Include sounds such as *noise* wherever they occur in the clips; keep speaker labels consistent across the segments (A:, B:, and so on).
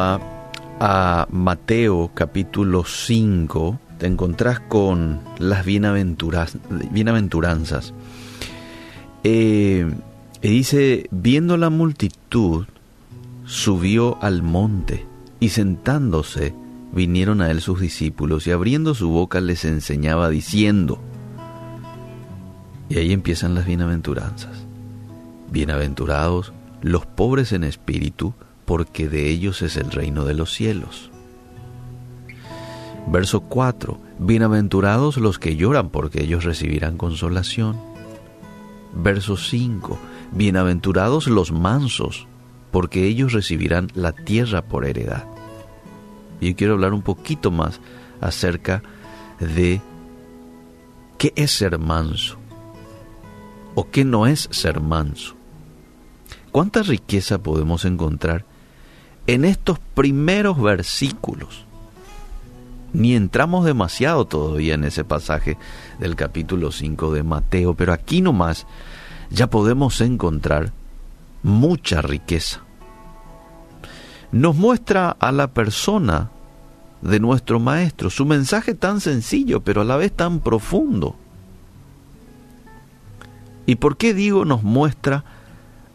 A: a, Mateo capítulo 5, te encontrás con las bienaventuranzas. Eh, y dice, viendo la multitud, subió al monte y sentándose, vinieron a él sus discípulos y abriendo su boca les enseñaba diciendo, y ahí empiezan las bienaventuranzas. Bienaventurados los pobres en espíritu, porque de ellos es el reino de los cielos. Verso 4. Bienaventurados los que lloran, porque ellos recibirán consolación. Verso 5. Bienaventurados los mansos, porque ellos recibirán la tierra por heredad. Y quiero hablar un poquito más acerca de qué es ser manso o qué no es ser manso. ¿Cuánta riqueza podemos encontrar en estos primeros versículos? Ni entramos demasiado todavía en ese pasaje del capítulo 5 de Mateo, pero aquí nomás ya podemos encontrar mucha riqueza. Nos muestra a la persona de nuestro Maestro, su mensaje tan sencillo, pero a la vez tan profundo. ¿Y por qué digo nos muestra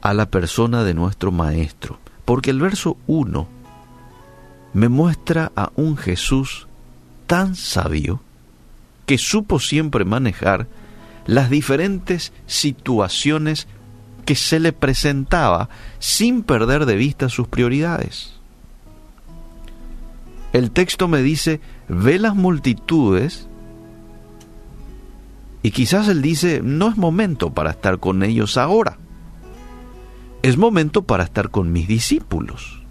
A: a la persona de nuestro Maestro? Porque el verso 1 me muestra a un Jesús tan sabio que supo siempre manejar las diferentes situaciones que se le presentaba sin perder de vista sus prioridades. El texto me dice, ve las multitudes y quizás él dice, no es momento para estar con ellos ahora, es momento para estar con mis discípulos.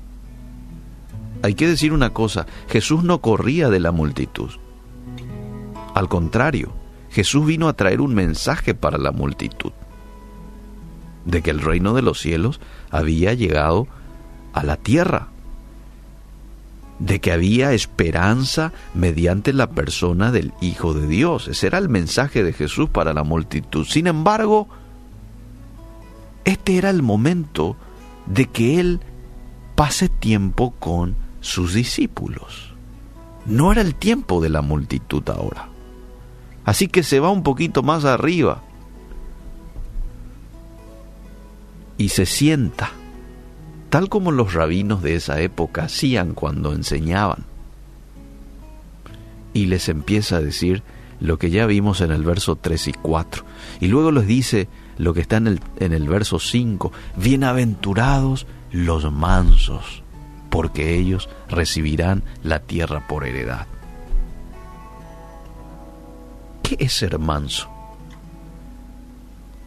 A: Hay que decir una cosa, Jesús no corría de la multitud. Al contrario, Jesús vino a traer un mensaje para la multitud, de que el reino de los cielos había llegado a la tierra, de que había esperanza mediante la persona del Hijo de Dios. Ese era el mensaje de Jesús para la multitud. Sin embargo, este era el momento de que Él pase tiempo con sus discípulos. No era el tiempo de la multitud ahora. Así que se va un poquito más arriba y se sienta, tal como los rabinos de esa época hacían cuando enseñaban. Y les empieza a decir lo que ya vimos en el verso 3 y 4. Y luego les dice lo que está en el, en el verso 5, bienaventurados los mansos porque ellos recibirán la tierra por heredad. ¿Qué es ser manso?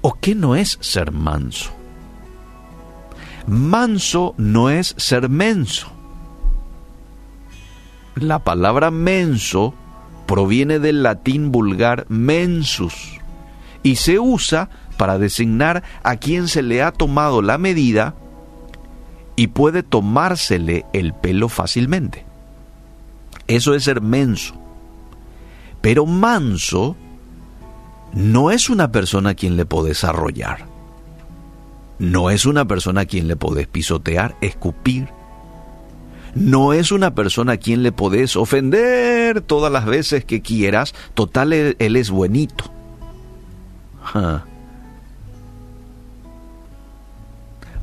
A: ¿O qué no es ser manso? Manso no es ser menso. La palabra menso proviene del latín vulgar mensus y se usa para designar a quien se le ha tomado la medida y puede tomársele el pelo fácilmente. Eso es ser menso. Pero manso no es una persona a quien le podés arrollar. No es una persona a quien le podés pisotear, escupir. No es una persona a quien le podés ofender todas las veces que quieras. Total, él, es buenito.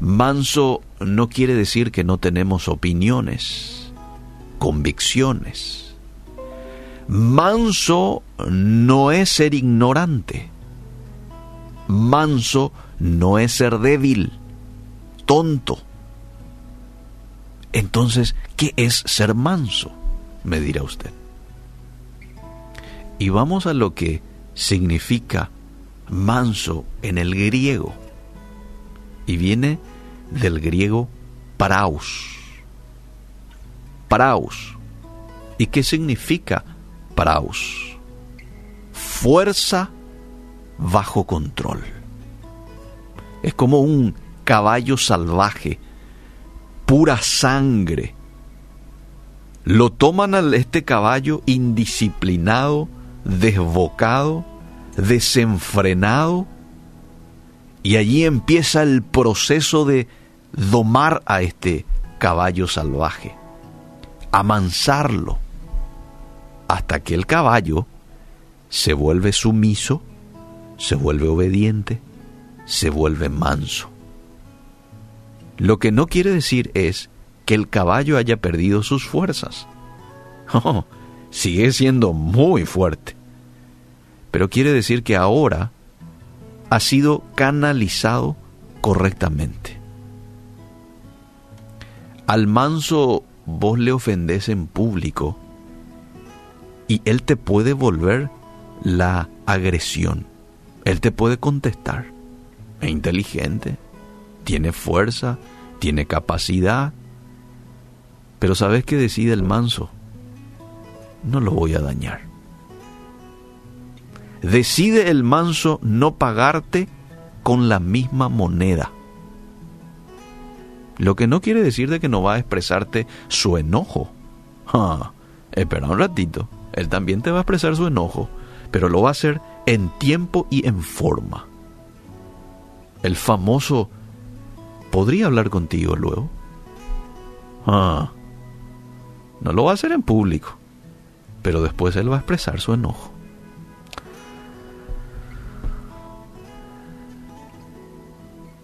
A: Manso no quiere decir que no tenemos opiniones, convicciones. Manso no es ser ignorante. Manso no es ser débil, tonto. Entonces, ¿qué es ser manso? Me dirá usted. Y vamos a lo que significa manso en el griego. Y viene del griego praus. Praus. ¿Y qué significa praus? Fuerza bajo control. Es como un caballo salvaje, pura sangre. Lo toman a este caballo indisciplinado, desbocado, desenfrenado, y allí empieza el proceso de domar a este caballo salvaje, amansarlo, hasta que el caballo se vuelve sumiso, se vuelve obediente, se vuelve manso. Lo que no quiere decir es que el caballo haya perdido sus fuerzas. *laughs* Oh, sigue siendo muy fuerte. Pero quiere decir que ahora ha sido canalizado correctamente. Al manso vos le ofendés en público y él te puede volver la agresión. Él te puede contestar. Es inteligente, tiene fuerza, tiene capacidad. Pero ¿sabes qué decide el manso? No lo voy a dañar. Decide el manso no pagarte con la misma moneda. Lo que no quiere decir de que no va a expresarte su enojo. espera un ratito, él también te va a expresar su enojo, pero lo va a hacer en tiempo y en forma. El famoso ¿podría hablar contigo luego? Ah, no lo va a hacer en público, pero después él va a expresar su enojo.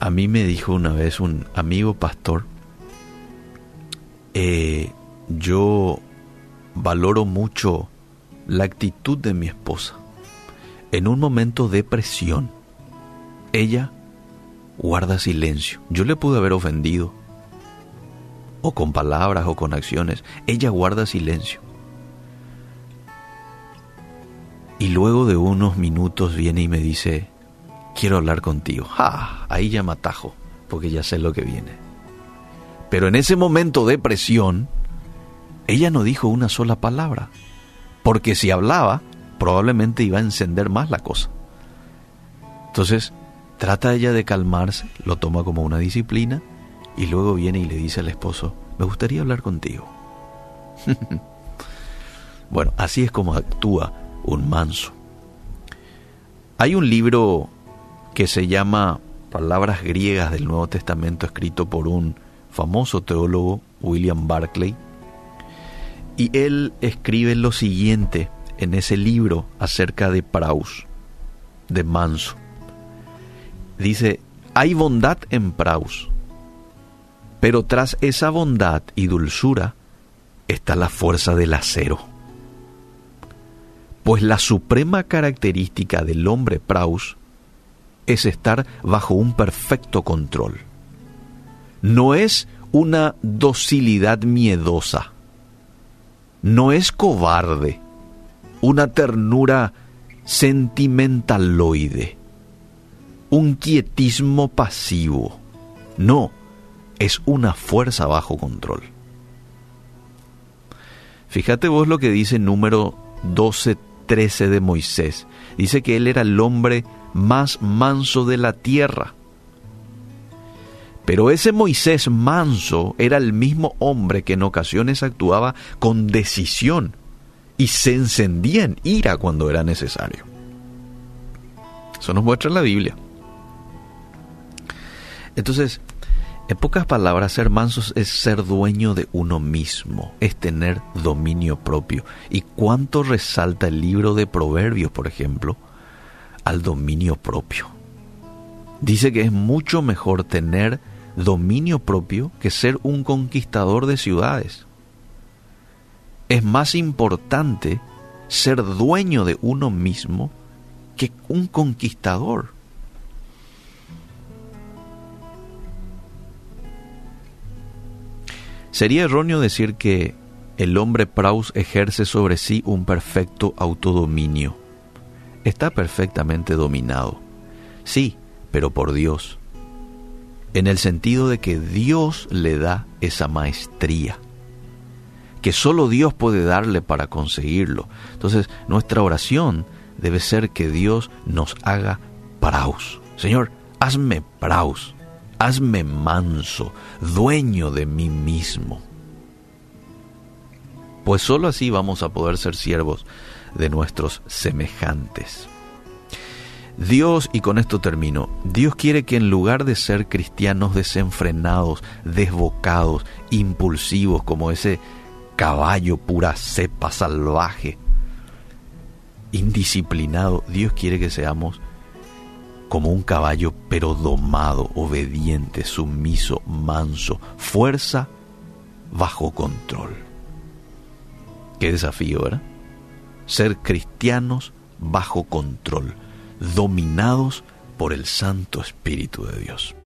A: A mí me dijo una vez un amigo pastor, eh, yo valoro mucho la actitud de mi esposa. En un momento de presión, ella guarda silencio. Yo le pude haber ofendido, o con palabras o con acciones. Ella guarda silencio. Y luego de unos minutos viene y me dice, quiero hablar contigo. ¡Ah! Ahí ya me atajo, porque ya sé lo que viene. Pero en ese momento de presión, ella no dijo una sola palabra, porque si hablaba, probablemente iba a encender más la cosa. Entonces, trata ella de calmarse, lo toma como una disciplina, y luego viene y le dice al esposo, me gustaría hablar contigo. *laughs* bueno, así es como actúa un manso. Hay un libro que se llama Palabras griegas del Nuevo Testamento, escrito por un famoso teólogo, William Barclay. Y él escribe lo siguiente en ese libro acerca de Praus, de Manso. Dice, hay bondad en Praus, pero tras esa bondad y dulzura está la fuerza del acero. Pues la suprema característica del hombre Praus es estar bajo un perfecto control. No es una docilidad miedosa. No es cobarde. Una ternura sentimentaloide. Un quietismo pasivo. No, es una fuerza bajo control. Fíjate vos lo que dice número 12.13 de Moisés. Dice que él era el hombre más manso de la tierra. Pero ese Moisés manso era el mismo hombre que en ocasiones actuaba con decisión y se encendía en ira cuando era necesario. Eso nos muestra la Biblia. Entonces, en pocas palabras, ser mansos es ser dueño de uno mismo, es tener dominio propio. ¿Y cuánto resalta el libro de Proverbios, por ejemplo? Al dominio propio. Dice que es mucho mejor tener dominio propio que ser un conquistador de ciudades. Es más importante ser dueño de uno mismo que un conquistador. Sería erróneo decir que el hombre Praus ejerce sobre sí un perfecto autodominio está perfectamente dominado. Sí, pero por Dios. En el sentido de que Dios le da esa maestría. Que solo Dios puede darle para conseguirlo. Entonces, nuestra oración debe ser que Dios nos haga praus. Señor, hazme praus. Hazme manso, dueño de mí mismo. Pues solo así vamos a poder ser siervos de nuestros semejantes. Dios, y con esto termino, Dios quiere que en lugar de ser cristianos desenfrenados, desbocados, impulsivos, como ese caballo, pura cepa salvaje, indisciplinado. Dios quiere que seamos como un caballo, pero domado, obediente, sumiso, manso, fuerza bajo control. Qué desafío, ¿verdad? Ser cristianos bajo control, dominados por el Santo Espíritu de Dios.